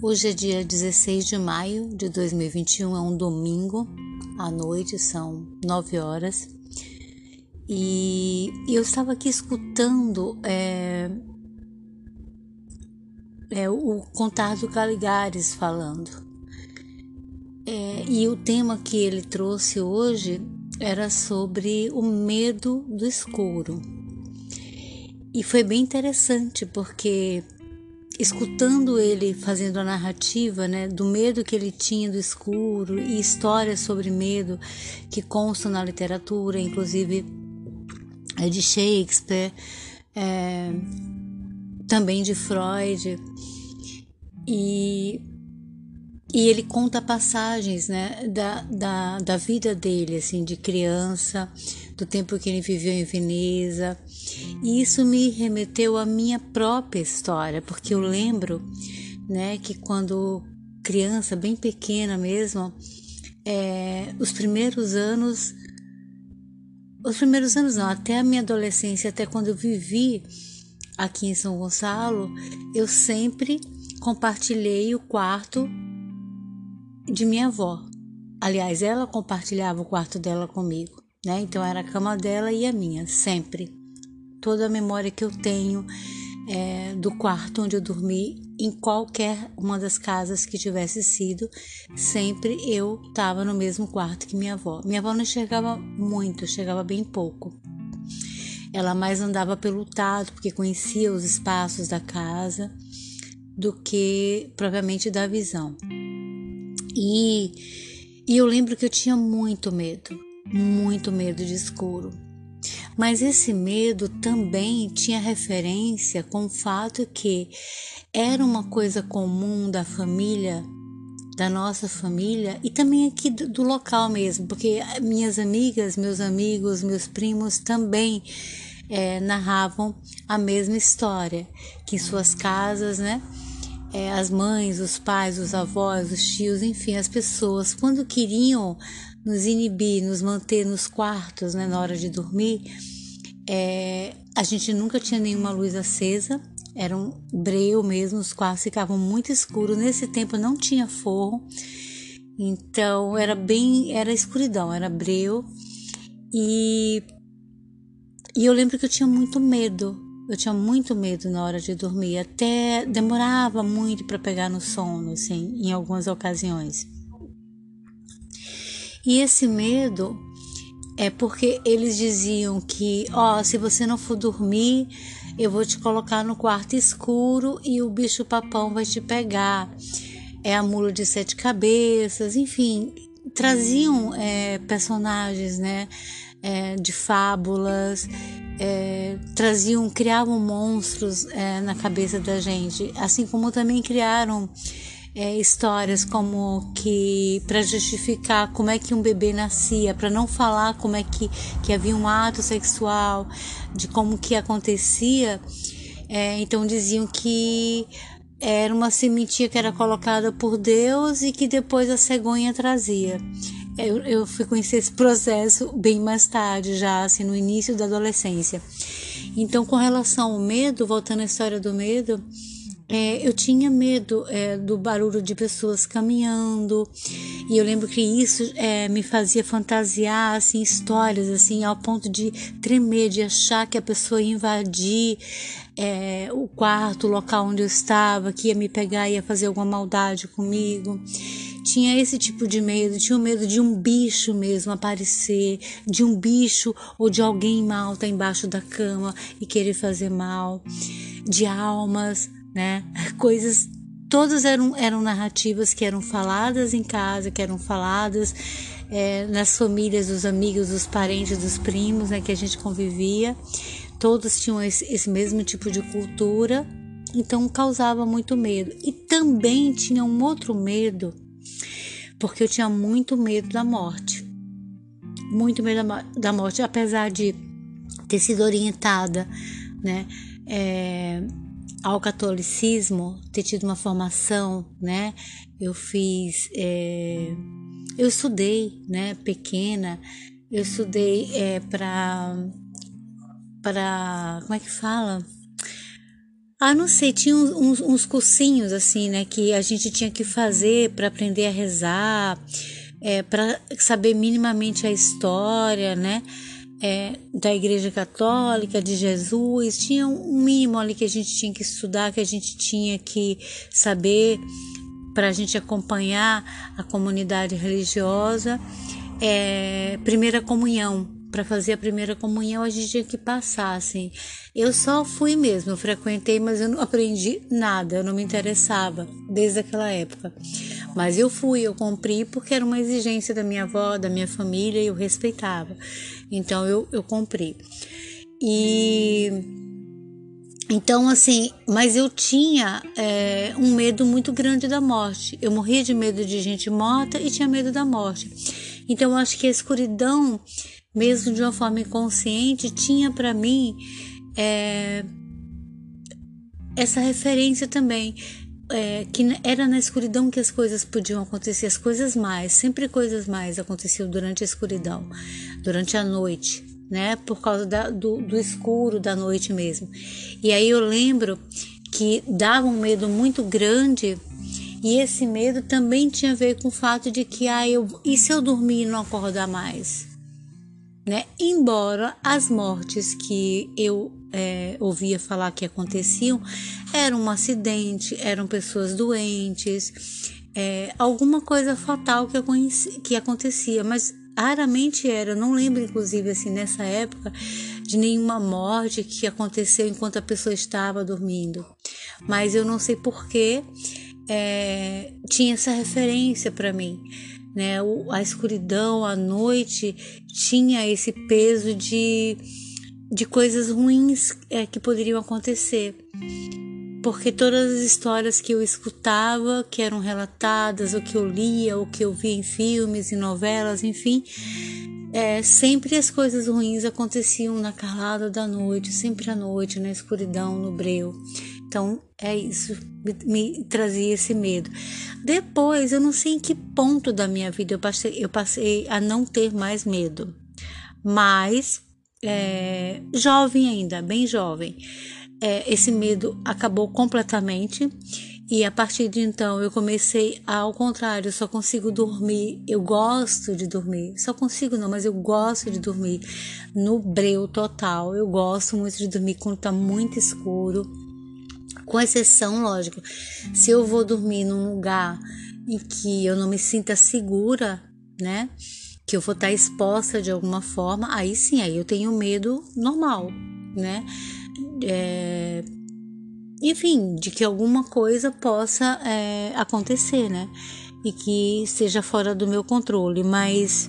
Hoje é dia 16 de maio de 2021, é um domingo à noite, são 9 horas. E eu estava aqui escutando é, é, o Caligares falando. É, e o tema que ele trouxe hoje era sobre o medo do escuro. E foi bem interessante porque escutando ele fazendo a narrativa, né, do medo que ele tinha do escuro e histórias sobre medo que constam na literatura, inclusive é de Shakespeare, é, também de Freud, e e ele conta passagens né, da, da, da vida dele, assim, de criança, do tempo que ele viveu em Veneza. E isso me remeteu à minha própria história, porque eu lembro né, que quando criança, bem pequena mesmo, é, os primeiros anos, os primeiros anos não, até a minha adolescência, até quando eu vivi aqui em São Gonçalo, eu sempre compartilhei o quarto de minha avó. Aliás, ela compartilhava o quarto dela comigo, né? Então era a cama dela e a minha, sempre. Toda a memória que eu tenho é, do quarto onde eu dormi, em qualquer uma das casas que tivesse sido, sempre eu estava no mesmo quarto que minha avó. Minha avó não chegava muito, chegava bem pouco. Ela mais andava pelo tato, porque conhecia os espaços da casa, do que propriamente da visão. E, e eu lembro que eu tinha muito medo, muito medo de escuro. Mas esse medo também tinha referência com o fato que era uma coisa comum da família, da nossa família e também aqui do, local mesmo, porque minhas amigas, meus amigos, meus primos também é, narravam a mesma história, que em suas casas, né? É, as mães, os pais, os avós, os tios, enfim, as pessoas, quando queriam nos inibir, nos manter nos quartos né, na hora de dormir, é, a gente nunca tinha nenhuma luz acesa, era um breu mesmo, os quartos ficavam muito escuros. Nesse tempo não tinha forro, então era bem, era escuridão, era breu. E, e eu lembro que eu tinha muito medo eu tinha muito medo na hora de dormir, até demorava muito para pegar no sono, assim, em algumas ocasiões. E esse medo é porque eles diziam que, ó, oh, se você não for dormir, eu vou te colocar no quarto escuro e o bicho papão vai te pegar. É a mula de sete cabeças, enfim, traziam é, personagens, né, é, de fábulas é, traziam, criavam monstros é, na cabeça da gente, assim como também criaram é, histórias como que para justificar como é que um bebê nascia, para não falar como é que, que havia um ato sexual, de como que acontecia, é, então diziam que era uma sementinha que era colocada por Deus e que depois a cegonha trazia. Eu, eu fui conhecer esse processo bem mais tarde, já assim, no início da adolescência. Então, com relação ao medo, voltando à história do medo, é, eu tinha medo é, do barulho de pessoas caminhando e eu lembro que isso é, me fazia fantasiar assim histórias assim ao ponto de tremer de achar que a pessoa ia invadir é, o quarto, o local onde eu estava, que ia me pegar, ia fazer alguma maldade comigo tinha esse tipo de medo, tinha o medo de um bicho mesmo aparecer, de um bicho ou de alguém mal tá embaixo da cama e querer fazer mal, de almas, né? Coisas todas eram, eram narrativas que eram faladas em casa, que eram faladas é, nas famílias dos amigos, dos parentes, dos primos, né, que a gente convivia. Todos tinham esse, esse mesmo tipo de cultura, então causava muito medo. E também tinha um outro medo porque eu tinha muito medo da morte. Muito medo da morte, apesar de ter sido orientada, né, é, ao catolicismo, ter tido uma formação, né, eu fiz, é, eu estudei, né, pequena, eu estudei é, para, para, como é que fala? Ah, não sei, tinha uns, uns cursinhos assim, né, que a gente tinha que fazer para aprender a rezar, é, para saber minimamente a história, né, é, da Igreja Católica, de Jesus. Tinha um mínimo ali que a gente tinha que estudar, que a gente tinha que saber para a gente acompanhar a comunidade religiosa. É, primeira comunhão, para fazer a primeira comunhão a gente tinha que passar assim. Eu só fui mesmo, eu frequentei, mas eu não aprendi nada, eu não me interessava desde aquela época. Mas eu fui, eu cumpri porque era uma exigência da minha avó, da minha família e eu respeitava. Então eu, eu cumpri. E então, assim, mas eu tinha é, um medo muito grande da morte. Eu morria de medo de gente morta e tinha medo da morte. Então, eu acho que a escuridão mesmo de uma forma inconsciente, tinha para mim é, essa referência também. É, que era na escuridão que as coisas podiam acontecer, as coisas mais, sempre coisas mais aconteciam durante a escuridão, durante a noite, né? Por causa da, do, do escuro da noite mesmo. E aí eu lembro que dava um medo muito grande e esse medo também tinha a ver com o fato de que, ah, eu, e se eu dormir e não acordar mais? Né? Embora as mortes que eu é, ouvia falar que aconteciam eram um acidente, eram pessoas doentes, é, alguma coisa fatal que, conheci, que acontecia, mas raramente era. Não lembro, inclusive, assim, nessa época, de nenhuma morte que aconteceu enquanto a pessoa estava dormindo. Mas eu não sei porquê é, tinha essa referência para mim né? A escuridão, a noite tinha esse peso de, de coisas ruins é, que poderiam acontecer. Porque todas as histórias que eu escutava, que eram relatadas, ou que eu lia, ou que eu via em filmes, em novelas, enfim, é, sempre as coisas ruins aconteciam na calada da noite, sempre à noite, na escuridão, no breu. Então é isso, me, me, trazia esse medo. Depois, eu não sei em que ponto da minha vida eu passei, eu passei a não ter mais medo, mas é, jovem ainda, bem jovem, é, esse medo acabou completamente. E a partir de então eu comecei ao contrário, só consigo dormir, eu gosto de dormir, só consigo não, mas eu gosto de dormir no breu total. Eu gosto muito de dormir quando tá muito escuro com exceção, lógico, se eu vou dormir num lugar em que eu não me sinta segura, né? Que eu vou estar exposta de alguma forma, aí sim, aí eu tenho medo normal, né? É, enfim, de que alguma coisa possa é, acontecer, né? E que seja fora do meu controle, mas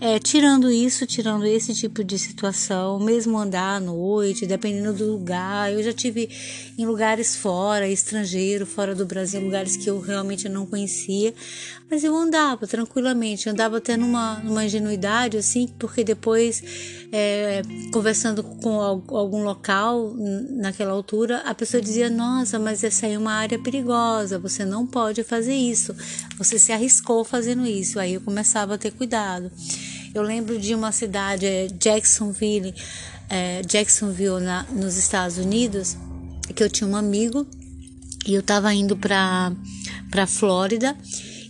é, tirando isso, tirando esse tipo de situação, mesmo andar à noite, dependendo do lugar, eu já tive em lugares fora, estrangeiro, fora do Brasil, lugares que eu realmente não conhecia, mas eu andava tranquilamente, andava até numa, numa ingenuidade, assim, porque depois, é, conversando com algum local naquela altura, a pessoa dizia: Nossa, mas essa aí é uma área perigosa, você não pode fazer isso, você se arriscou fazendo isso. Aí eu começava a ter cuidado. Eu lembro de uma cidade, é, Jacksonville, é, Jacksonville, na, nos Estados Unidos, que eu tinha um amigo e eu estava indo para para Flórida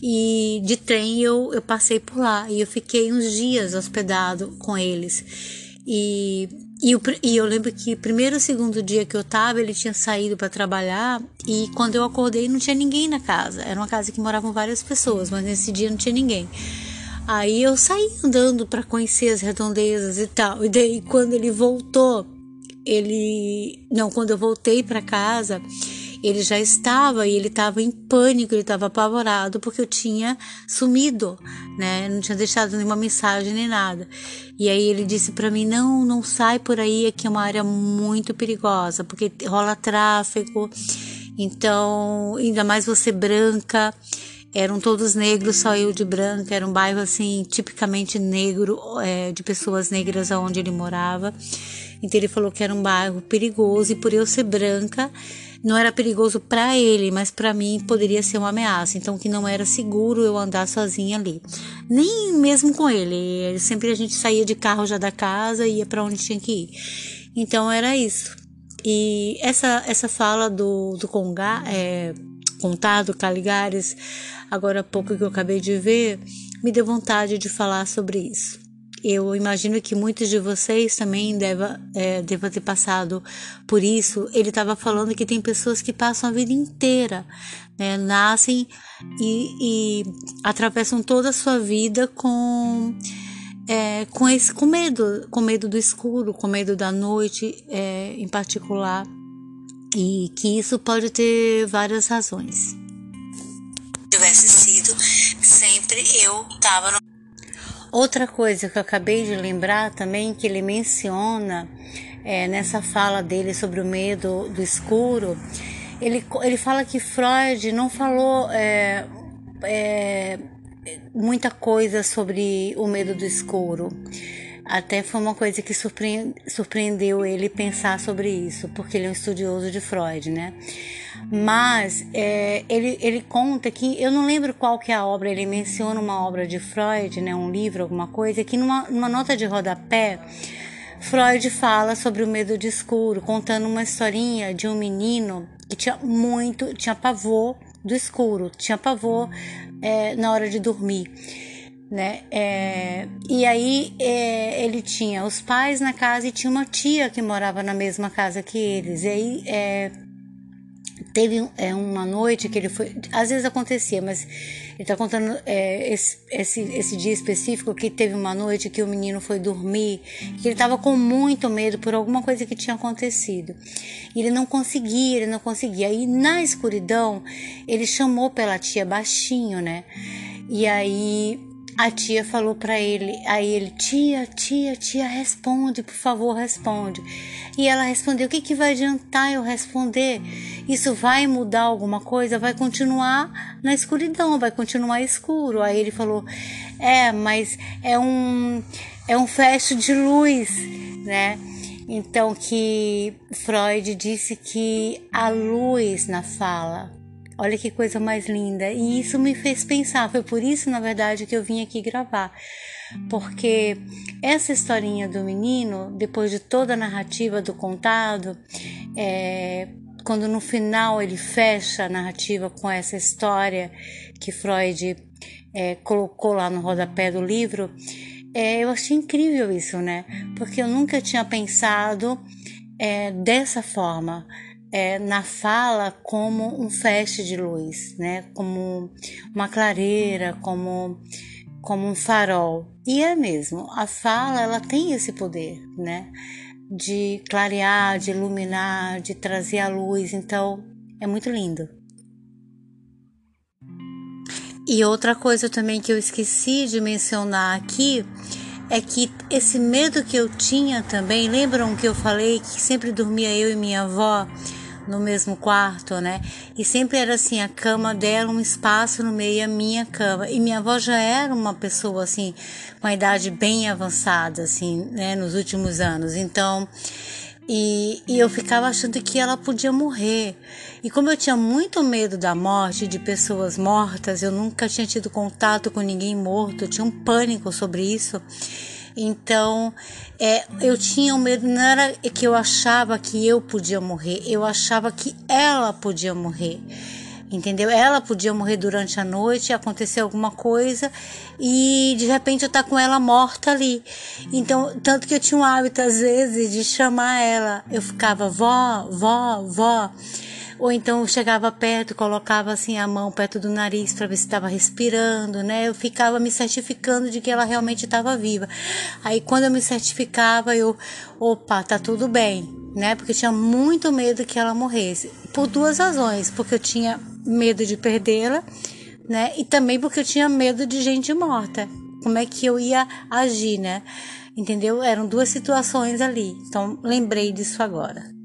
e de trem eu, eu passei por lá e eu fiquei uns dias hospedado com eles e e, e eu lembro que primeiro segundo dia que eu tava, ele tinha saído para trabalhar e quando eu acordei não tinha ninguém na casa. Era uma casa que moravam várias pessoas, mas nesse dia não tinha ninguém. Aí eu saí andando para conhecer as redondezas e tal. E daí quando ele voltou, ele não, quando eu voltei para casa, ele já estava e ele estava em pânico, ele estava apavorado porque eu tinha sumido, né? Não tinha deixado nenhuma mensagem nem nada. E aí ele disse para mim: "Não, não sai por aí, aqui é uma área muito perigosa, porque rola tráfego. Então, ainda mais você branca, eram todos negros, só eu de branca. Era um bairro assim, tipicamente negro, é, de pessoas negras onde ele morava. Então ele falou que era um bairro perigoso e por eu ser branca, não era perigoso para ele, mas para mim poderia ser uma ameaça. Então que não era seguro eu andar sozinha ali. Nem mesmo com ele. Sempre a gente saía de carro já da casa e ia para onde tinha que ir. Então era isso. E essa, essa fala do, do Conga, é, contado Caligares, agora há pouco que eu acabei de ver, me deu vontade de falar sobre isso. Eu imagino que muitos de vocês também devem é, deva ter passado por isso. Ele estava falando que tem pessoas que passam a vida inteira, né, nascem e, e atravessam toda a sua vida com é, com esse com medo, com medo do escuro, com medo da noite, é, em particular, e que isso pode ter várias razões. Se tivesse sido, sempre eu estava no Outra coisa que eu acabei de lembrar também, que ele menciona é, nessa fala dele sobre o medo do escuro, ele, ele fala que Freud não falou é, é, muita coisa sobre o medo do escuro. Até foi uma coisa que surpreendeu ele pensar sobre isso, porque ele é um estudioso de Freud, né? Mas é, ele, ele conta que, eu não lembro qual que é a obra, ele menciona uma obra de Freud, né, um livro, alguma coisa, que numa, numa nota de rodapé, Freud fala sobre o medo de escuro, contando uma historinha de um menino que tinha muito, tinha pavor do escuro, tinha pavor é, na hora de dormir né? É, e aí é, ele tinha os pais na casa e tinha uma tia que morava na mesma casa que eles. E aí é, teve é, uma noite que ele foi. Às vezes acontecia, mas ele está contando é, esse, esse, esse dia específico que teve uma noite que o menino foi dormir, que ele estava com muito medo por alguma coisa que tinha acontecido. E ele não conseguia, ele não conseguia. E na escuridão, ele chamou pela tia baixinho, né? E aí a tia falou para ele, aí ele, tia, tia, tia, responde, por favor, responde. E ela respondeu: o que, que vai adiantar eu responder? Isso vai mudar alguma coisa? Vai continuar na escuridão, vai continuar escuro. Aí ele falou: é, mas é um, é um fecho de luz, né? Então que Freud disse que a luz na fala Olha que coisa mais linda. E isso me fez pensar. Foi por isso, na verdade, que eu vim aqui gravar. Porque essa historinha do menino, depois de toda a narrativa do contado, é, quando no final ele fecha a narrativa com essa história que Freud é, colocou lá no rodapé do livro, é, eu achei incrível isso, né? Porque eu nunca tinha pensado é, dessa forma é, na fala como um feixe de luz, né? Como uma clareira, como como um farol. E é mesmo, a fala ela tem esse poder, né? De clarear, de iluminar, de trazer a luz. Então, é muito lindo. E outra coisa também que eu esqueci de mencionar aqui é que esse medo que eu tinha também, lembram que eu falei que sempre dormia eu e minha avó? No mesmo quarto, né? E sempre era assim, a cama dela, um espaço no meio a minha cama. E minha avó já era uma pessoa assim, com a idade bem avançada, assim, né, nos últimos anos. Então, e, e eu ficava achando que ela podia morrer. E como eu tinha muito medo da morte, de pessoas mortas, eu nunca tinha tido contato com ninguém morto, eu tinha um pânico sobre isso. Então, é, eu tinha o medo, não era que eu achava que eu podia morrer, eu achava que ela podia morrer. Entendeu? Ela podia morrer durante a noite, acontecer alguma coisa e de repente eu estar tá com ela morta ali. Então, tanto que eu tinha um hábito às vezes de chamar ela. Eu ficava, vó, vó, vó. Ou então chegava perto, colocava assim a mão perto do nariz para ver se estava respirando, né? Eu ficava me certificando de que ela realmente estava viva. Aí quando eu me certificava, eu, opa, tá tudo bem, né? Porque eu tinha muito medo que ela morresse. Por duas razões, porque eu tinha medo de perdê-la, né? E também porque eu tinha medo de gente morta. Como é que eu ia agir, né? Entendeu? Eram duas situações ali. Então lembrei disso agora.